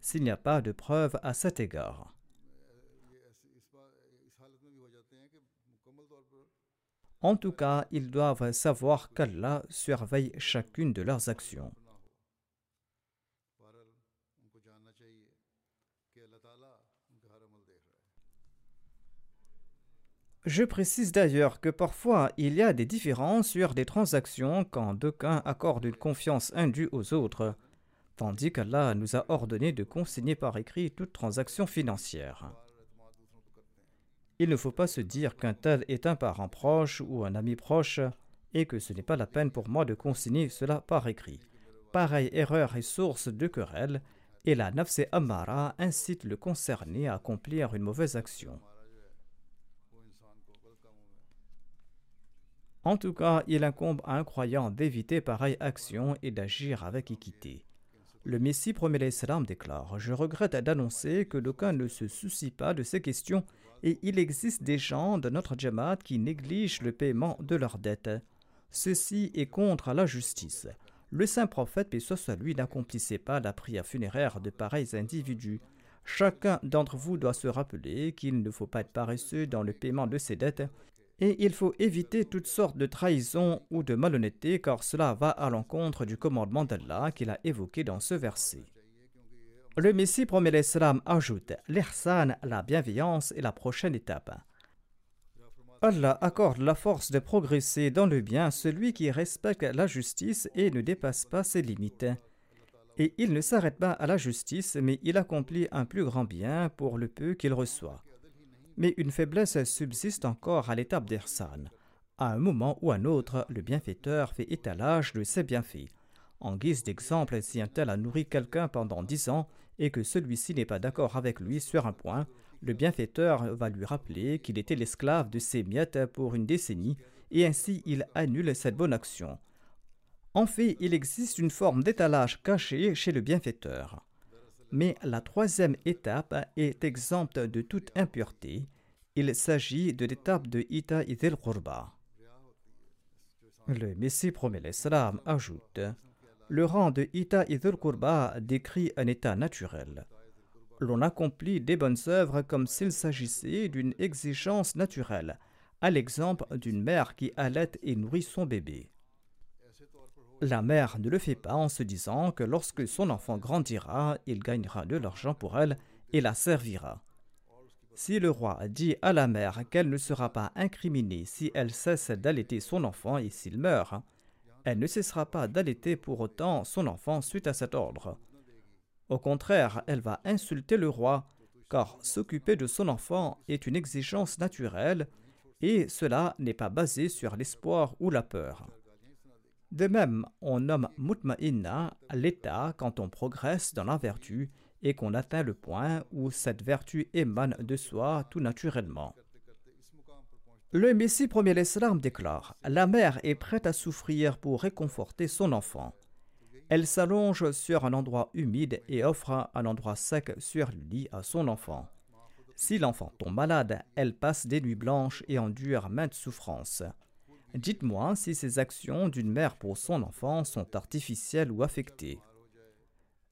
s'il n'y a pas de preuve à cet égard. En tout cas, ils doivent savoir qu'Allah surveille chacune de leurs actions. Je précise d'ailleurs que parfois il y a des différences sur des transactions quand d'aucuns accordent une confiance indue aux autres, tandis qu'Allah nous a ordonné de consigner par écrit toute transaction financière. Il ne faut pas se dire qu'un tel est un parent proche ou un ami proche et que ce n'est pas la peine pour moi de consigner cela par écrit. Pareille erreur est source de querelle et la nafse amara incite le concerné à accomplir une mauvaise action. En tout cas, il incombe à un croyant d'éviter pareille action et d'agir avec équité. Le Messie premier l'Islam déclare Je regrette d'annoncer que d'aucuns ne se soucient pas de ces questions et il existe des gens de notre Jamaat qui négligent le paiement de leurs dettes. Ceci est contre la justice. Le saint prophète, paix soit lui, n'accomplissait pas la prière funéraire de pareils individus. Chacun d'entre vous doit se rappeler qu'il ne faut pas être paresseux dans le paiement de ses dettes et il faut éviter toutes sortes de trahisons ou de malhonnêteté car cela va à l'encontre du commandement d'Allah qu'il a évoqué dans ce verset. Le Messie promet l'Islam ajoute l'ihsan, la bienveillance est la prochaine étape. Allah accorde la force de progresser dans le bien à celui qui respecte la justice et ne dépasse pas ses limites. Et il ne s'arrête pas à la justice, mais il accomplit un plus grand bien pour le peu qu'il reçoit mais une faiblesse subsiste encore à l'étape d'Irsan. À un moment ou un autre, le bienfaiteur fait étalage de ses bienfaits. En guise d'exemple, si un tel a nourri quelqu'un pendant dix ans et que celui-ci n'est pas d'accord avec lui sur un point, le bienfaiteur va lui rappeler qu'il était l'esclave de ses miettes pour une décennie et ainsi il annule cette bonne action. En fait, il existe une forme d'étalage caché chez le bienfaiteur. Mais la troisième étape est exempte de toute impureté. Il s'agit de l'étape de Ita idil Qurba. Le Messie promet l'Islam ajoute Le rang de Ita idil Qurba décrit un état naturel. L'on accomplit des bonnes œuvres comme s'il s'agissait d'une exigence naturelle, à l'exemple d'une mère qui allait et nourrit son bébé. La mère ne le fait pas en se disant que lorsque son enfant grandira, il gagnera de l'argent pour elle et la servira. Si le roi dit à la mère qu'elle ne sera pas incriminée si elle cesse d'allaiter son enfant et s'il meurt, elle ne cessera pas d'allaiter pour autant son enfant suite à cet ordre. Au contraire, elle va insulter le roi, car s'occuper de son enfant est une exigence naturelle, et cela n'est pas basé sur l'espoir ou la peur. De même, on nomme mutma'inna l'état quand on progresse dans la vertu et qu'on atteint le point où cette vertu émane de soi tout naturellement. Le Messie premier l'Islam déclare La mère est prête à souffrir pour réconforter son enfant. Elle s'allonge sur un endroit humide et offre un endroit sec sur le lit à son enfant. Si l'enfant tombe malade, elle passe des nuits blanches et endure maintes souffrances. Dites-moi si ces actions d'une mère pour son enfant sont artificielles ou affectées.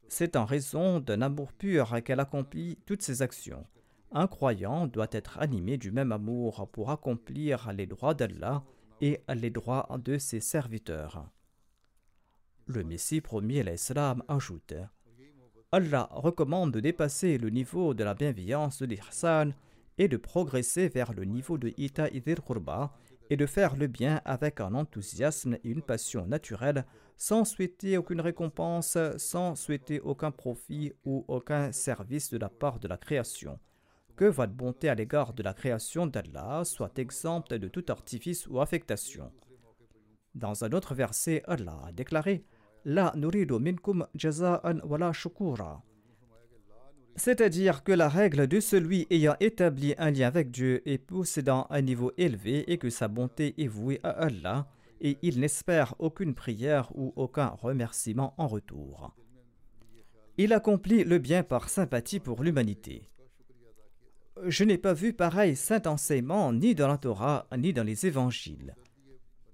C'est en raison d'un amour pur qu'elle accomplit toutes ces actions. Un croyant doit être animé du même amour pour accomplir les droits d'Allah et les droits de ses serviteurs. Le Messie premier l'Islam ajoute Allah recommande de dépasser le niveau de la bienveillance de l'Ihsan et de progresser vers le niveau de Ita Idir Qurba et de faire le bien avec un enthousiasme et une passion naturelle, sans souhaiter aucune récompense, sans souhaiter aucun profit ou aucun service de la part de la création. Que votre bonté à l'égard de la création d'Allah soit exempte de tout artifice ou affectation. Dans un autre verset, Allah a déclaré La nuridu minkum jaza'an wala shukura c'est-à-dire que la règle de celui ayant établi un lien avec Dieu est possédant un niveau élevé et que sa bonté est vouée à Allah et il n'espère aucune prière ou aucun remerciement en retour. Il accomplit le bien par sympathie pour l'humanité. Je n'ai pas vu pareil saint enseignement ni dans la Torah ni dans les évangiles.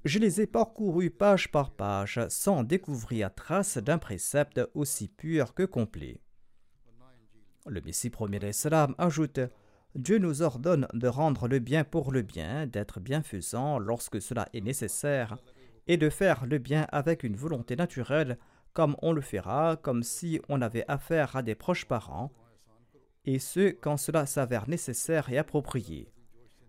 Je les ai parcourus page par page sans découvrir trace d'un précepte aussi pur que complet. Le Messie premier d'Islam ajoute Dieu nous ordonne de rendre le bien pour le bien, d'être bienfaisant lorsque cela est nécessaire, et de faire le bien avec une volonté naturelle, comme on le fera, comme si on avait affaire à des proches parents, et ce quand cela s'avère nécessaire et approprié.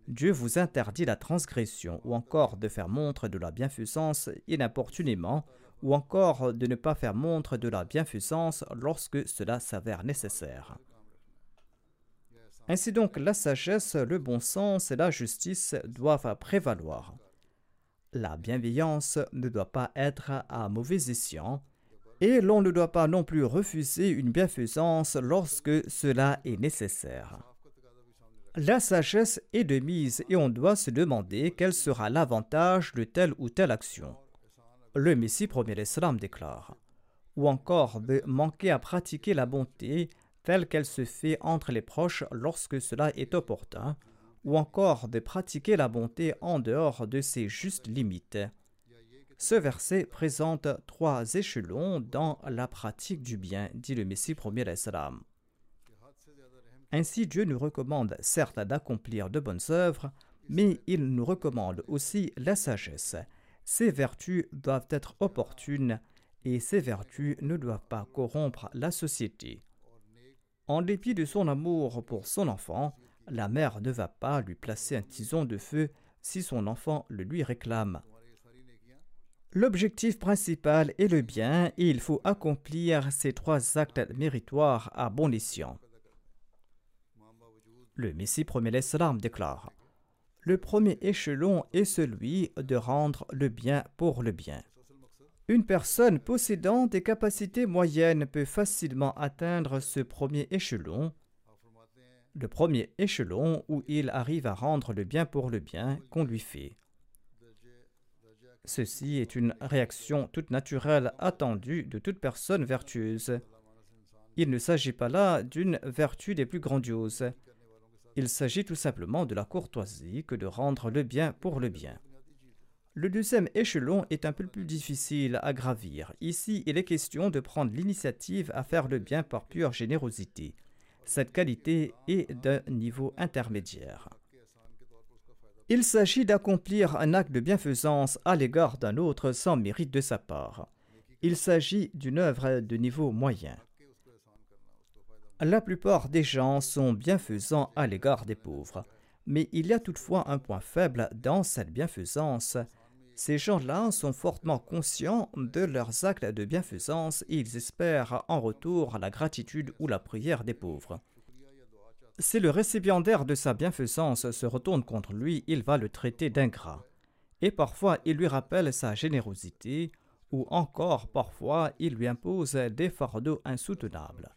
Dieu vous interdit la transgression ou encore de faire montre de la bienfaisance inopportunément ou encore de ne pas faire montre de la bienfaisance lorsque cela s'avère nécessaire. Ainsi donc, la sagesse, le bon sens et la justice doivent prévaloir. La bienveillance ne doit pas être à mauvais escient, et l'on ne doit pas non plus refuser une bienfaisance lorsque cela est nécessaire. La sagesse est de mise et on doit se demander quel sera l'avantage de telle ou telle action. Le Messie premier l'Islam déclare ou encore de manquer à pratiquer la bonté telle qu'elle se fait entre les proches lorsque cela est opportun, ou encore de pratiquer la bonté en dehors de ses justes limites. Ce verset présente trois échelons dans la pratique du bien, dit le Messie premier l'Islam. Ainsi, Dieu nous recommande certes d'accomplir de bonnes œuvres, mais il nous recommande aussi la sagesse. Ces vertus doivent être opportunes et ces vertus ne doivent pas corrompre la société. En dépit de son amour pour son enfant, la mère ne va pas lui placer un tison de feu si son enfant le lui réclame. L'objectif principal est le bien et il faut accomplir ces trois actes méritoires à bon escient. Le Messie premier l'Islam déclare Le premier échelon est celui de rendre le bien pour le bien. Une personne possédant des capacités moyennes peut facilement atteindre ce premier échelon, le premier échelon où il arrive à rendre le bien pour le bien qu'on lui fait. Ceci est une réaction toute naturelle attendue de toute personne vertueuse. Il ne s'agit pas là d'une vertu des plus grandioses. Il s'agit tout simplement de la courtoisie que de rendre le bien pour le bien. Le deuxième échelon est un peu plus difficile à gravir. Ici, il est question de prendre l'initiative à faire le bien par pure générosité. Cette qualité est d'un niveau intermédiaire. Il s'agit d'accomplir un acte de bienfaisance à l'égard d'un autre sans mérite de sa part. Il s'agit d'une œuvre de niveau moyen. La plupart des gens sont bienfaisants à l'égard des pauvres, mais il y a toutefois un point faible dans cette bienfaisance. Ces gens-là sont fortement conscients de leurs actes de bienfaisance et ils espèrent en retour la gratitude ou la prière des pauvres. Si le récipiendaire de sa bienfaisance se retourne contre lui, il va le traiter d'ingrat. Et parfois il lui rappelle sa générosité, ou encore parfois il lui impose des fardeaux insoutenables.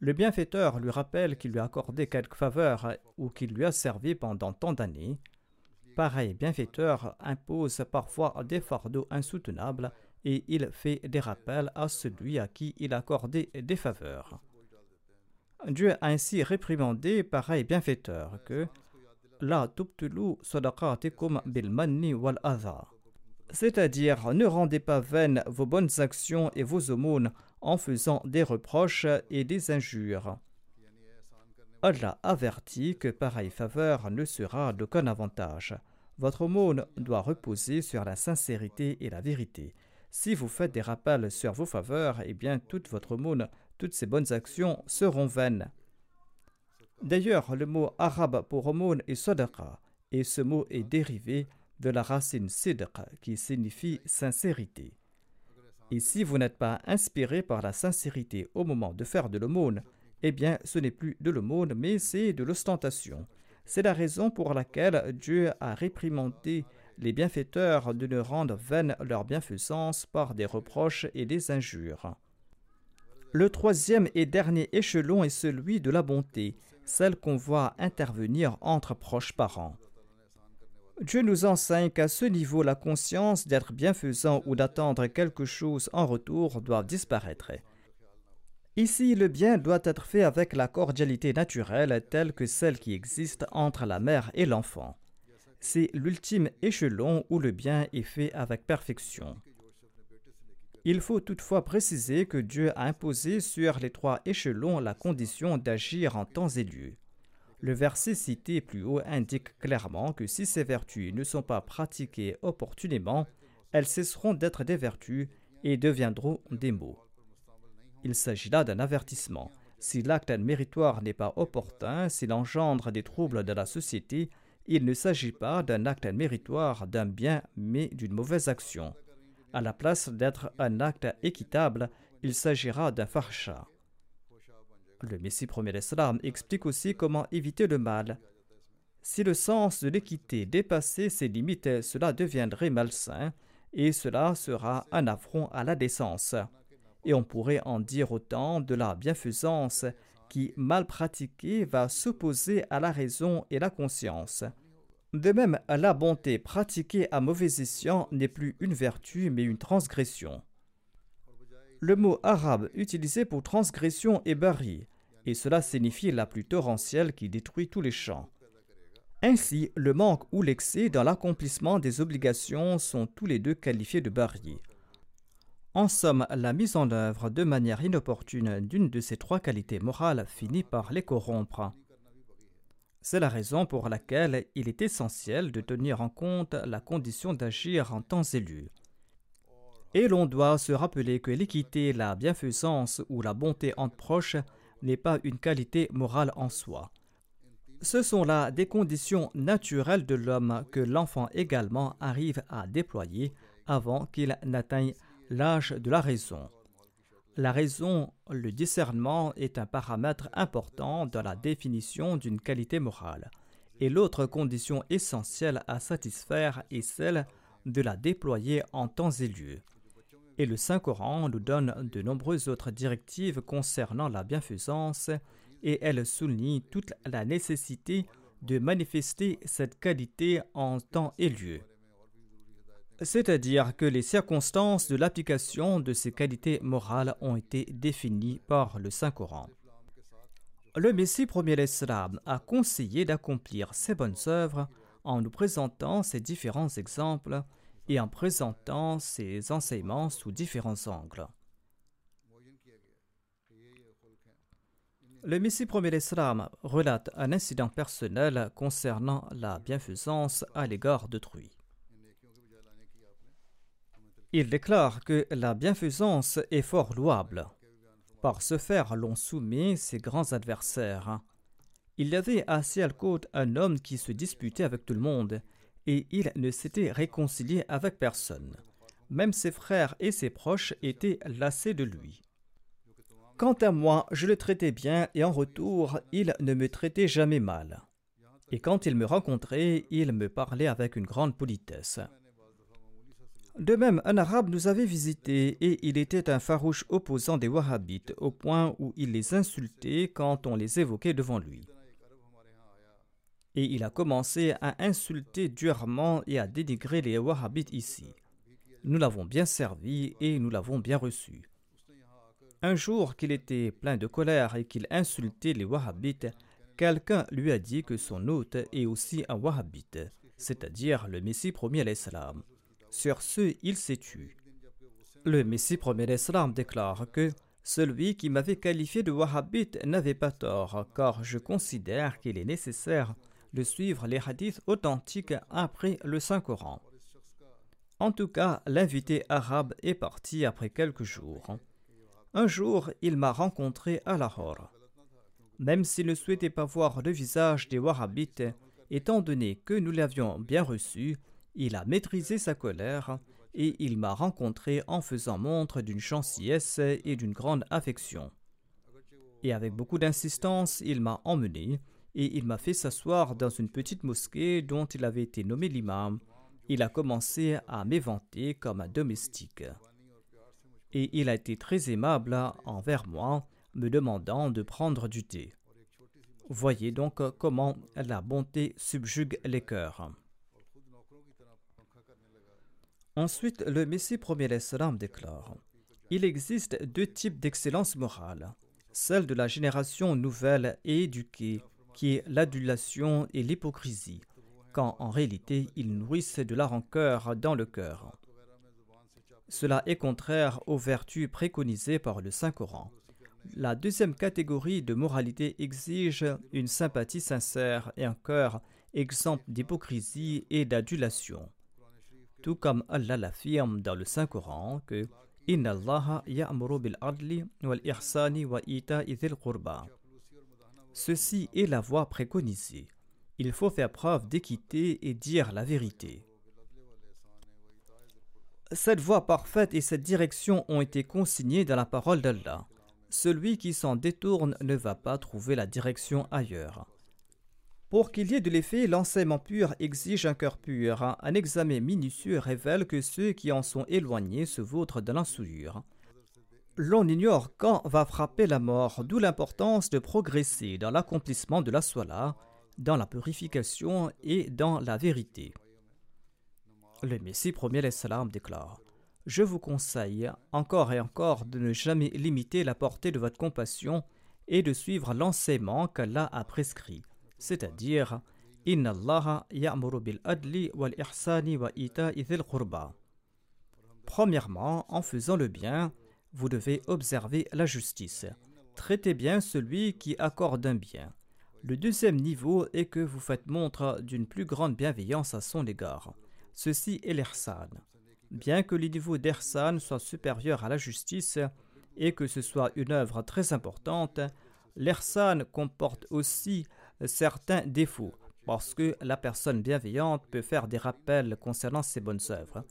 Le bienfaiteur lui rappelle qu'il lui a accordé quelques faveurs ou qu'il lui a servi pendant tant d'années. Pareil bienfaiteur impose parfois des fardeaux insoutenables et il fait des rappels à celui à qui il a accordé des faveurs. Dieu a ainsi réprimandé pareil bienfaiteur que La tubtulu sadaqatikum bil manni wal C'est-à-dire, ne rendez pas vaines vos bonnes actions et vos aumônes en faisant des reproches et des injures. Allah avertit que pareille faveur ne sera d'aucun avantage. Votre aumône doit reposer sur la sincérité et la vérité. Si vous faites des rappels sur vos faveurs, eh bien toute votre aumône toutes ces bonnes actions seront vaines. D'ailleurs, le mot arabe pour aumône est sadaqa, et ce mot est dérivé de la racine sidq, qui signifie sincérité. Et si vous n'êtes pas inspiré par la sincérité au moment de faire de l'aumône, eh bien ce n'est plus de l'aumône, mais c'est de l'ostentation. C'est la raison pour laquelle Dieu a réprimandé les bienfaiteurs de ne rendre vaine leur bienfaisance par des reproches et des injures. Le troisième et dernier échelon est celui de la bonté, celle qu'on voit intervenir entre proches parents. Dieu nous enseigne qu'à ce niveau, la conscience d'être bienfaisant ou d'attendre quelque chose en retour doit disparaître. Ici, le bien doit être fait avec la cordialité naturelle telle que celle qui existe entre la mère et l'enfant. C'est l'ultime échelon où le bien est fait avec perfection. Il faut toutefois préciser que Dieu a imposé sur les trois échelons la condition d'agir en temps et lieu. Le verset cité plus haut indique clairement que si ces vertus ne sont pas pratiquées opportunément, elles cesseront d'être des vertus et deviendront des mots. Il s'agit là d'un avertissement. Si l'acte méritoire n'est pas opportun, s'il engendre des troubles de la société, il ne s'agit pas d'un acte méritoire d'un bien, mais d'une mauvaise action. À la place d'être un acte équitable, il s'agira d'un farcha. Le Messie premier l'Islam explique aussi comment éviter le mal. Si le sens de l'équité dépassait ses limites, cela deviendrait malsain et cela sera un affront à la décence. Et on pourrait en dire autant de la bienfaisance qui, mal pratiqué, va s'opposer à la raison et la conscience. De même, la bonté pratiquée à mauvais escient n'est plus une vertu mais une transgression. Le mot arabe utilisé pour transgression est bari, et cela signifie la plus torrentielle qui détruit tous les champs. Ainsi, le manque ou l'excès dans l'accomplissement des obligations sont tous les deux qualifiés de bari. En somme, la mise en œuvre de manière inopportune d'une de ces trois qualités morales finit par les corrompre. C'est la raison pour laquelle il est essentiel de tenir en compte la condition d'agir en temps élu. Et l'on doit se rappeler que l'équité, la bienfaisance ou la bonté entre proches n'est pas une qualité morale en soi. Ce sont là des conditions naturelles de l'homme que l'enfant également arrive à déployer avant qu'il n'atteigne l'âge de la raison. La raison, le discernement est un paramètre important dans la définition d'une qualité morale. Et l'autre condition essentielle à satisfaire est celle de la déployer en temps et lieu. Et le Saint-Coran nous donne de nombreuses autres directives concernant la bienfaisance et elle souligne toute la nécessité de manifester cette qualité en temps et lieu c'est-à-dire que les circonstances de l'application de ces qualités morales ont été définies par le Saint-Coran. Le Messie premier l'Islam a conseillé d'accomplir ces bonnes œuvres en nous présentant ces différents exemples et en présentant ces enseignements sous différents angles. Le Messie premier l'Islam relate un incident personnel concernant la bienfaisance à l'égard d'autrui. Il déclare que la bienfaisance est fort louable. Par ce faire, l'on soumet ses grands adversaires. Il y avait à Sialkot un homme qui se disputait avec tout le monde, et il ne s'était réconcilié avec personne. Même ses frères et ses proches étaient lassés de lui. Quant à moi, je le traitais bien et en retour, il ne me traitait jamais mal. Et quand il me rencontrait, il me parlait avec une grande politesse. De même, un arabe nous avait visités et il était un farouche opposant des wahhabites au point où il les insultait quand on les évoquait devant lui. Et il a commencé à insulter durement et à dénigrer les wahhabites ici. Nous l'avons bien servi et nous l'avons bien reçu. Un jour qu'il était plein de colère et qu'il insultait les wahhabites, quelqu'un lui a dit que son hôte est aussi un wahhabite, c'est-à-dire le Messie premier l'Islam. Sur ce, il s'est tué. Le Messie premier l'Islam déclare que celui qui m'avait qualifié de wahhabite n'avait pas tort, car je considère qu'il est nécessaire de suivre les hadiths authentiques après le Saint-Coran. En tout cas, l'invité arabe est parti après quelques jours. Un jour, il m'a rencontré à Lahore. Même s'il ne souhaitait pas voir le visage des Wahhabites, étant donné que nous l'avions bien reçu, il a maîtrisé sa colère et il m'a rencontré en faisant montre d'une gentillesse et d'une grande affection. Et avec beaucoup d'insistance, il m'a emmené et il m'a fait s'asseoir dans une petite mosquée dont il avait été nommé l'imam. Il a commencé à m'éventer comme un domestique. Et il a été très aimable envers moi, me demandant de prendre du thé. Voyez donc comment la bonté subjugue les cœurs. Ensuite, le Messie premier l'Islam déclare Il existe deux types d'excellence morale, celle de la génération nouvelle et éduquée, qui est l'adulation et l'hypocrisie, quand en réalité ils nourrissent de la rancœur dans le cœur. Cela est contraire aux vertus préconisées par le Saint-Coran. La deuxième catégorie de moralité exige une sympathie sincère et un cœur exempt d'hypocrisie et d'adulation tout comme Allah l'affirme dans le Saint-Coran que Inna Allah bil adli wal ihsani wa qurba. Ceci est la voie préconisée. Il faut faire preuve d'équité et dire la vérité. Cette voie parfaite et cette direction ont été consignées dans la parole d'Allah. Celui qui s'en détourne ne va pas trouver la direction ailleurs. Pour qu'il y ait de l'effet, l'enseignement pur exige un cœur pur. Un examen minutieux révèle que ceux qui en sont éloignés se vautrent dans la souillure. L'on ignore quand va frapper la mort, d'où l'importance de progresser dans l'accomplissement de la soie, dans la purification et dans la vérité. Le Messie premier l'Islam déclare Je vous conseille encore et encore de ne jamais limiter la portée de votre compassion et de suivre l'enseignement qu'Allah a prescrit, c'est-à-dire Inna Allah bil adli wal ihsani wa Premièrement, en faisant le bien, vous devez observer la justice. Traitez bien celui qui accorde un bien. Le deuxième niveau est que vous faites montre d'une plus grande bienveillance à son égard. Ceci est l'Irsan. Bien que le niveau d'Irsan soit supérieur à la justice et que ce soit une œuvre très importante, l'Irsan comporte aussi certains défauts parce que la personne bienveillante peut faire des rappels concernant ses bonnes œuvres.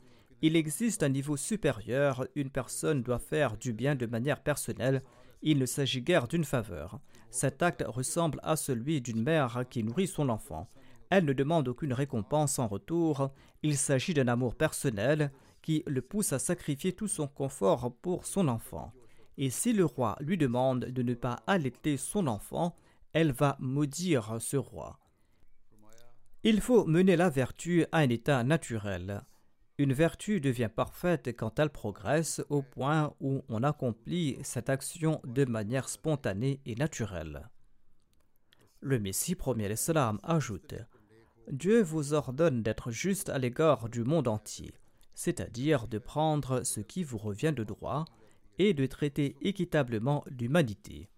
Il existe un niveau supérieur, une personne doit faire du bien de manière personnelle, il ne s'agit guère d'une faveur. Cet acte ressemble à celui d'une mère qui nourrit son enfant. Elle ne demande aucune récompense en retour, il s'agit d'un amour personnel qui le pousse à sacrifier tout son confort pour son enfant. Et si le roi lui demande de ne pas allaiter son enfant, elle va maudire ce roi. Il faut mener la vertu à un état naturel. Une vertu devient parfaite quand elle progresse au point où on accomplit cette action de manière spontanée et naturelle. Le Messie premier l'Islam ajoute Dieu vous ordonne d'être juste à l'égard du monde entier, c'est-à-dire de prendre ce qui vous revient de droit et de traiter équitablement l'humanité.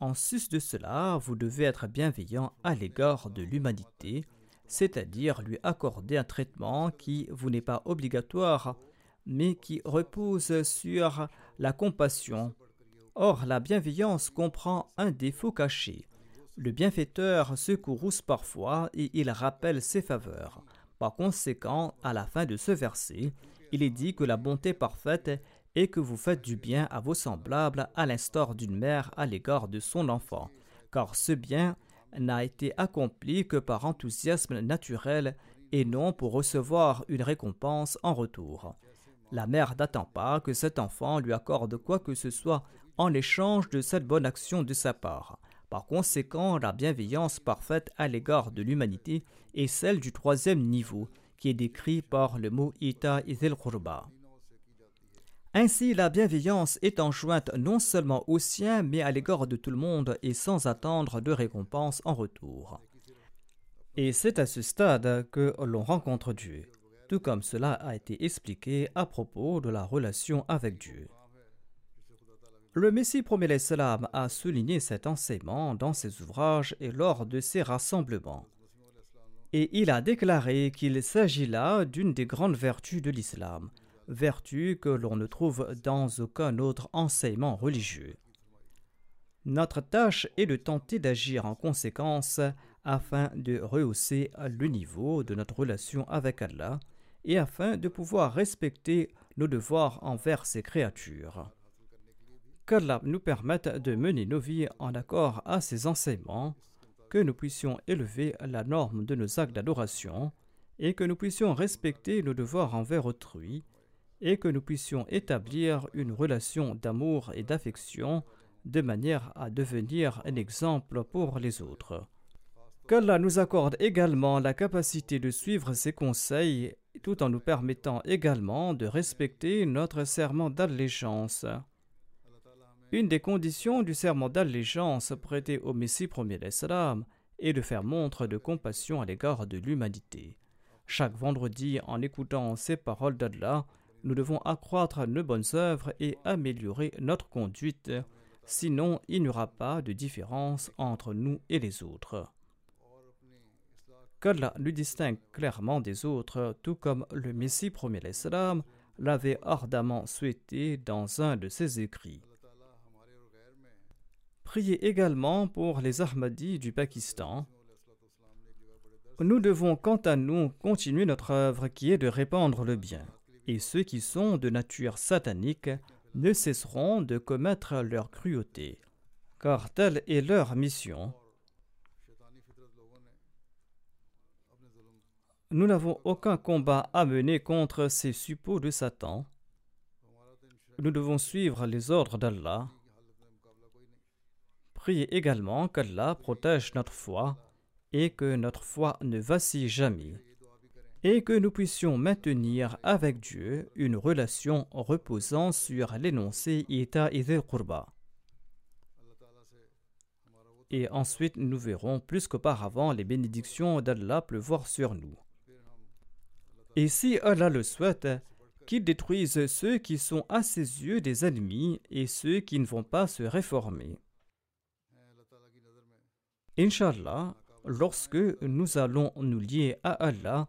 En sus de cela, vous devez être bienveillant à l'égard de l'humanité c'est-à-dire lui accorder un traitement qui vous n'est pas obligatoire, mais qui repose sur la compassion. Or, la bienveillance comprend un défaut caché. Le bienfaiteur se courrouce parfois et il rappelle ses faveurs. Par conséquent, à la fin de ce verset, il est dit que la bonté parfaite est que vous faites du bien à vos semblables à l'instar d'une mère à l'égard de son enfant, car ce bien n'a été accompli que par enthousiasme naturel et non pour recevoir une récompense en retour. La mère n'attend pas que cet enfant lui accorde quoi que ce soit en échange de cette bonne action de sa part. Par conséquent, la bienveillance parfaite à l'égard de l'humanité est celle du troisième niveau, qui est décrit par le mot Ita Izil Khurba. Ainsi, la bienveillance est enjointe non seulement aux siens, mais à l'égard de tout le monde et sans attendre de récompense en retour. Et c'est à ce stade que l'on rencontre Dieu, tout comme cela a été expliqué à propos de la relation avec Dieu. Le Messie premier l'Islam a souligné cet enseignement dans ses ouvrages et lors de ses rassemblements. Et il a déclaré qu'il s'agit là d'une des grandes vertus de l'islam, vertu que l'on ne trouve dans aucun autre enseignement religieux. Notre tâche est de tenter d'agir en conséquence afin de rehausser le niveau de notre relation avec Allah et afin de pouvoir respecter nos devoirs envers ses créatures. Qu'Allah nous permette de mener nos vies en accord à ses enseignements, que nous puissions élever la norme de nos actes d'adoration et que nous puissions respecter nos devoirs envers autrui et que nous puissions établir une relation d'amour et d'affection de manière à devenir un exemple pour les autres. Qu'Allah nous accorde également la capacité de suivre ses conseils tout en nous permettant également de respecter notre serment d'allégeance. Une des conditions du serment d'allégeance prêté au Messie premier d'Islam est de faire montre de compassion à l'égard de l'humanité. Chaque vendredi, en écoutant ces paroles d'Allah, nous devons accroître nos bonnes œuvres et améliorer notre conduite, sinon il n'y aura pas de différence entre nous et les autres. Qu'Allah nous distingue clairement des autres, tout comme le Messie premier l'Islam l'avait ardemment souhaité dans un de ses écrits. Priez également pour les Ahmadis du Pakistan. Nous devons quant à nous continuer notre œuvre qui est de répandre le bien et ceux qui sont de nature satanique ne cesseront de commettre leur cruauté, car telle est leur mission. Nous n'avons aucun combat à mener contre ces suppôts de Satan. nous devons suivre les ordres d'Allah. Priez également qu'Allah protège notre foi et que notre foi ne vacille jamais et que nous puissions maintenir avec Dieu une relation reposant sur l'énoncé Ita Idil Qurba. Et ensuite, nous verrons plus qu'auparavant les bénédictions d'Allah pleuvoir sur nous. Et si Allah le souhaite, qu'il détruise ceux qui sont à ses yeux des ennemis et ceux qui ne vont pas se réformer. Inch'Allah, lorsque nous allons nous lier à Allah,